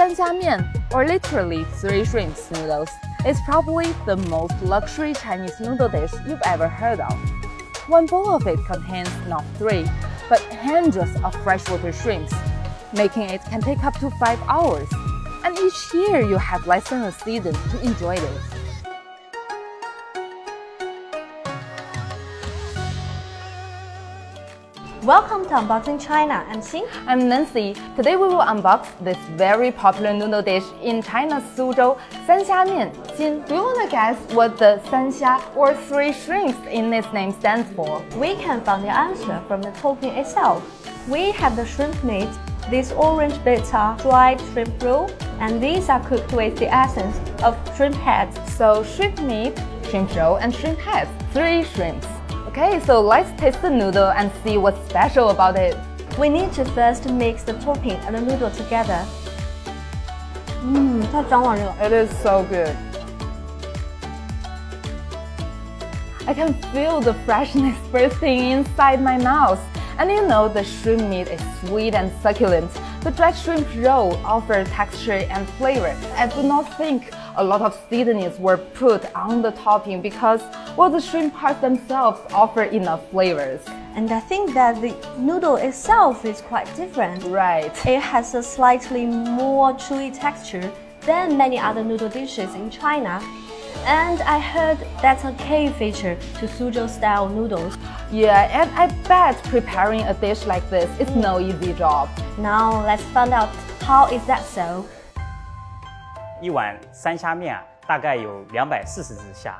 Sanxia or literally three shrimps noodles, is probably the most luxury Chinese noodle dish you've ever heard of. One bowl of it contains not three, but hundreds of freshwater shrimps, making it can take up to five hours. And each year you have less than a season to enjoy it. Welcome to Unboxing China. I'm Xin. I'm Nancy. Today we will unbox this very popular noodle dish in China's Suzhou, Sanxia Mian. Xin, do you want to guess what the Sanxia or three shrimps in this name stands for? We can find the answer from the topping itself. We have the shrimp meat. These orange bits are dried shrimp roe, and these are cooked with the essence of shrimp heads. So shrimp meat, shrimp roe, and shrimp heads. Three shrimps. Okay, so let's taste the noodle and see what's special about it. We need to first mix the topping and the noodle together. Mmm, It is so good. I can feel the freshness bursting inside my mouth. And you know the shrimp meat is sweet and succulent. The dried shrimp roe offers texture and flavor. I do not think a lot of seasonings were put on the topping because well the shrimp parts themselves offer enough flavors. And I think that the noodle itself is quite different. Right. It has a slightly more chewy texture than many other noodle dishes in China and I heard that's a key feature to Suzhou style noodles. Yeah, and I bet preparing a dish like this is no easy job. Now let's find out how is that so. 一碗三虾面啊，大概有两百四十只虾。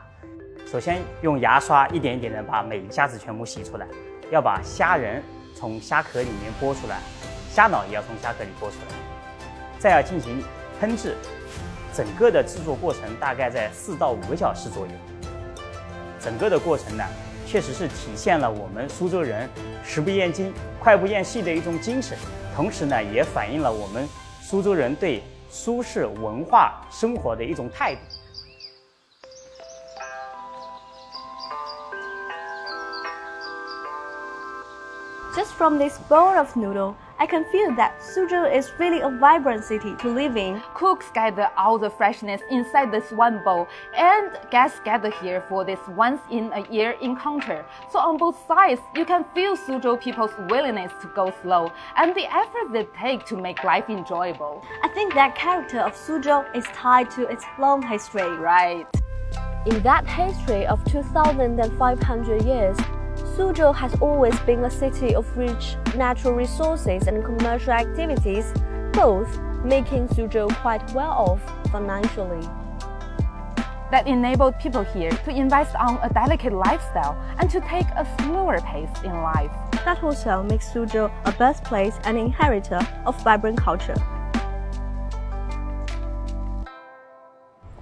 首先用牙刷一点一点的把每虾子全部洗出来，要把虾仁从虾壳里面剥出来，虾脑也要从虾壳里剥出来，再要进行烹制。整个的制作过程大概在四到五个小时左右。整个的过程呢，确实是体现了我们苏州人食不厌精、快不厌细的一种精神，同时呢，也反映了我们苏州人对舒适文化生活的一种态度。Just from this bowl of noodle, I can feel that Suzhou is really a vibrant city to live in. Cooks gather all the freshness inside this one bowl, and guests gather here for this once in a year encounter. So on both sides, you can feel Suzhou people's willingness to go slow and the effort they take to make life enjoyable. I think that character of Suzhou is tied to its long history. Right. In that history of 2,500 years, Suzhou has always been a city of rich natural resources and commercial activities, both making Suzhou quite well off financially. That enabled people here to invest on a delicate lifestyle and to take a slower pace in life. That also makes Suzhou a birthplace and inheritor of vibrant culture.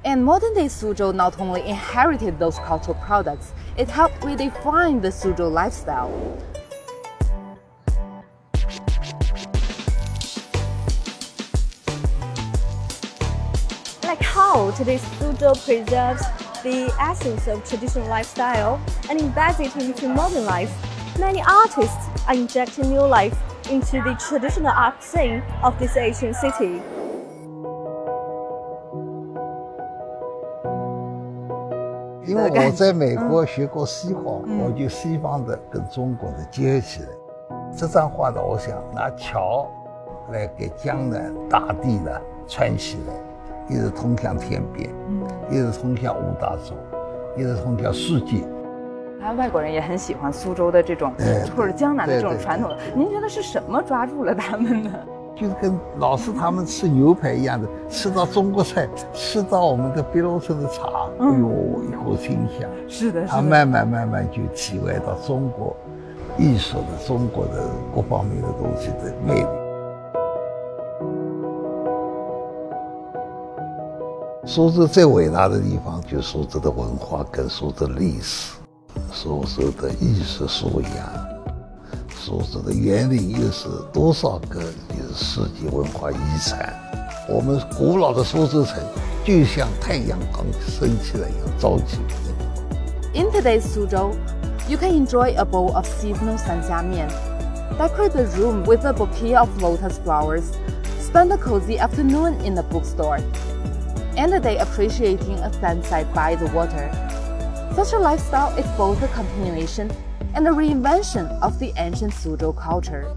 And modern day Suzhou not only inherited those cultural products, it helped redefine the Suzhou lifestyle. Like how today's Suzhou preserves the essence of traditional lifestyle and embeds it into modern life, many artists are injecting new life into the traditional art scene of this Asian city. 因为我在美国学过西画，我就西方的跟中国的结合起来。这张画呢，我想拿桥来给江南大地呢串起来，一直通向天边，嗯一直通向五大洲，一直通向世界。还有外国人也很喜欢苏州的这种，或者江南的这种传统。您觉得是什么抓住了他们呢？就是跟老师他们吃牛排一样的，吃到中国菜，吃到我们的碧螺春的茶，哎呦，一口清香。是的，他慢慢慢慢就体会到中国艺术的、中国的各方面的东西的魅力。苏州最伟大的地方，就是苏州的文化跟苏州历史，苏州的艺术素养。In today's Suzhou, you can enjoy a bowl of seasonal sanxiamian, decorate the room with a bouquet of lotus flowers, spend a cozy afternoon in the bookstore, and a day appreciating a sunset by the water. Such a lifestyle is both a continuation and a reinvention of the ancient Suzhou culture.